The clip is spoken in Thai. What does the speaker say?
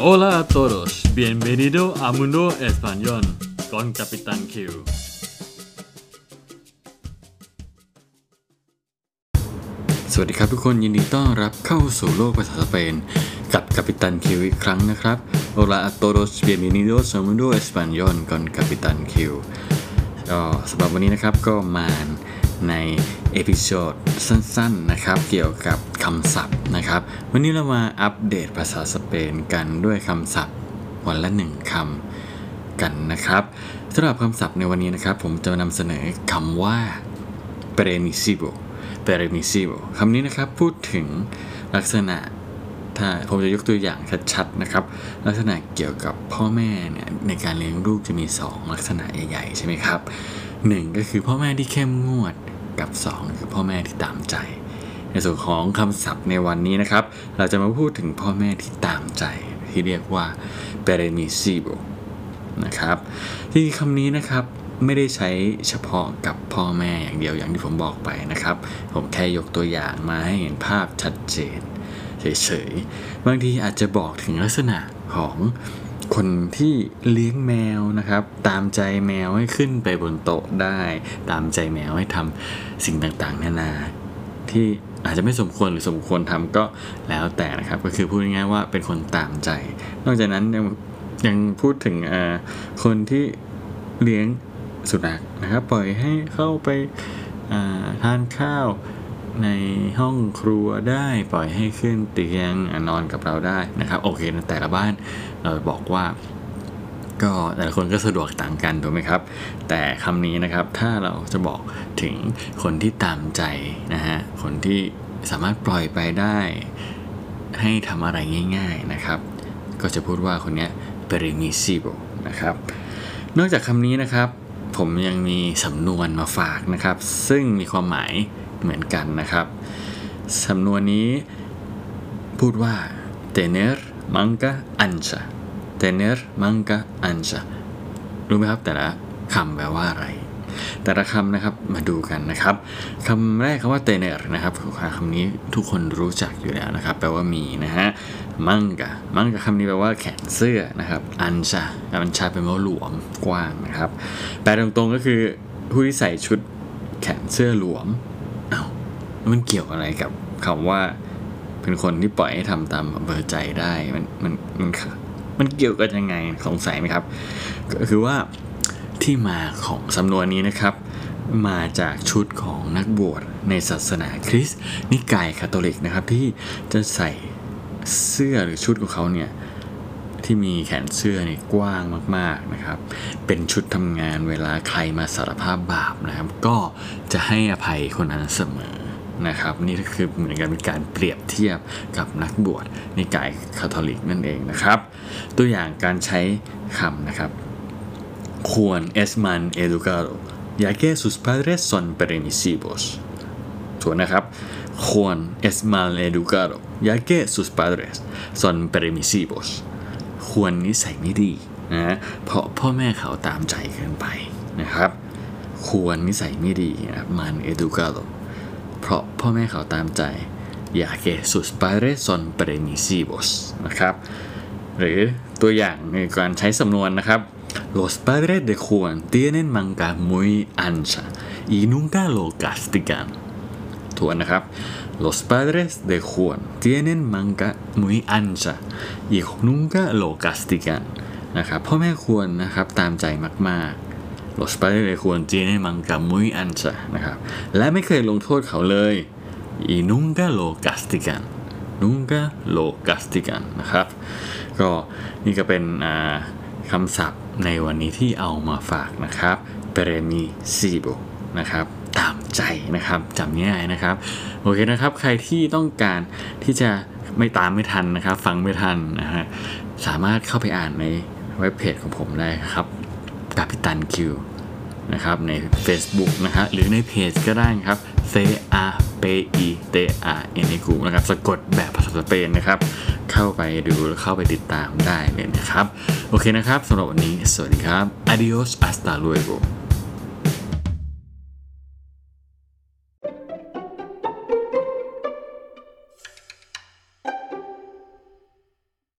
Hola a todos, bienvenido a Mundo Español con Capitán Q. สวัสดีครับทุกคนยินดีต้อนรับเข้าสู่โลกภาษาสเปน กับกัปตัน Q อีกครั้งนะครับ Hola a todos, bienvenidos a Mundo Español con Capitán Q ก็สำหรับวันนี้นะครับก็มา ใน episode สั้นๆนะครับเกี่ยวกับคำศัพท์นะครับ วันนี้เรามาอัปเดตภาษาสเปนกันด้วยคำศัพท์วันละหนึ่งคำกันนะครับสำหรับคำศัพท์ในวันนี้นะครับ ผมจะนำเสนอคำว่า permisivo permisivo คำนี้นะครับพูดถึงลักษณะถ้าผมจะยกตัวอย่างชัดๆนะครับ ลักษณะเกี่ยวกับพ่อแม่เนี่ยในการเลี้ยงลูกจะมี 2 ลักษณะใหญ่ๆใช่ไหมครับหนึ่งก็คือพ่อแม่ที่เข้มงวด กับ 2 คือพ่อแม่ที่ตามใจ ในส่วนของคำศัพท์ในวันนี้นะครับ เราจะมาพูดถึงพ่อแม่ที่ตามใจ ที่เรียกว่า permisivo นะครับที่คำนี้นะครับไม่ได้ใช้เฉพาะกับพ่อแม่อย่างเดียวอย่างที่ผมบอกไปนะครับ ผมแค่ยกตัวอย่างมาให้เห็นภาพชัดเจนเฉยๆบางทีอาจจะบอกถึงลักษณะของ คนที่เลี้ยงแมวนะครับ ตามใจแมวให้ขึ้นไปบนโต๊ะได้ ตามใจแมวให้ทำสิ่งต่างๆ นานาที่อาจจะไม่สมควรหรือสมควรทำก็แล้วแต่นะครับ ก็คือพูดง่ายๆว่าเป็นคนตามใจ นอกจากนั้นยังยังพูดถึงคนที่เลี้ยงสุนัขนะครับ ปล่อยให้เข้าไปทานข้าว ในห้องครัวได้ปล่อยให้ขึ้นเตียงนอนกับเราได้นะครับโอเคแต่ละบ้านเราบอกว่าก็แต่ละคนก็สะดวกต่างกันถูกไหมครับ แต่คำนี้นะครับถ้าเราจะบอกถึงคนที่ตามใจนะฮะคนที่สามารถปล่อยไปได้ ให้ทำอะไรง่าย ๆนะครับ ก็จะพูดว่าคนนี้ permissivo นะครับ นอกจากคำนี้นะครับ ผมยังมีสำนวนมาฝากนะครับ ซึ่งมีความหมาย เหมือนกันนะครับ สำนวนนี้พูดว่า tener manga ancha tener manga ancha รู้ไหมครับแต่ละคำแปลว่าอะไร แต่ละคำนะครับมาดูกันนะครับคำแรกคำว่า tener นะครับคำนี้ทุกคนรู้จักอยู่แล้วนะครับ แปลว่ามีนะฮะ manga manga คำนี้แปลว่าแขนเสื้อนะครับ ancha ancha เป็นว่าหลวมกว้างนะครับ แปลตรงๆก็คือผู้ที่ใส่ชุดแขนเสื้อหลวม มันเกี่ยวอะไรกับคำว่าเป็นคนที่ปล่อยให้ทำตามอำเภอใจได้มันมันมันมันเกี่ยวกันยังไงสงสัยไหมครับ ก็คือว่าที่มาของสำนวนนี้นะครับ มาจากชุดของนักบวชในศาสนาคริสต์นิกายคาทอลิกนะครับ ที่จะใส่เสื้อหรือชุดของเขาเนี่ยที่มีแขนเสื้อนี่กว้างมากๆนะครับ เป็นชุดทำงานเวลาใครมาสารภาพบาปนะครับ ก็จะให้อภัยคนนั้นเสมอ นะครับนี่ก็คือเหมือนกันเป็นการเปรียบเทียบกับนักบวชในกายคาทอลิกนั่นเองนะครับ ตัวอย่างการใช้คำนะครับควร es man educado ya que sus padres son permisivos ถูกนะครับควร es mal educado ya que sus padres son permisivos ควรนิสัยไม่ดีนะเพราะพ่อแม่เขาตามใจเกินไปนะครับ ควรนิสัยไม่ดีนะมัน educado เพ ราะพ่อแม่เขาตามใจ ya que sus padres son permisivos นะครับ หรือตัวอย่างในการใช้สำนวนนะครับ los padres de Juan tienen manga muy ancha y nunca lo castigan ทวนนะครับ los padres de Juan tienen manga muy ancha y nunca lo castigan นะครับพ่อแม่ควรนะครับตามใจมากๆ los padres de Juan tienen manga muy ancha นะครับ และไม่เคยลงโทษเขาเลย y nunca lo castigan nunca lo castigan นะครับ ก็นี่ก็เป็นคำศัพท์ในวันนี้ที่เอามาฝากนะครับ permisivo นะครับตามใจนะครับจำง่ายนะครับ โอเคนะครับ ใครที่ต้องการที่จะไม่ตามไม่ทันนะครับ ฟังไม่ทันนะฮะสามารถเข้าไปอ่านในเว็บเพจของผมได้ครับ กาพิตันคิวนะครับใน Facebook นะฮะหรือในเพจก็ได้ครับ C A P E T A N E กูนะครับสะกดแบบภาษาสเปนนะครับ เข้าไปดูเข้าไปติดตามได้เลยนะครับ โอเคนะครับสำหรับวันนี้ สวัสดีครับ adios hasta luego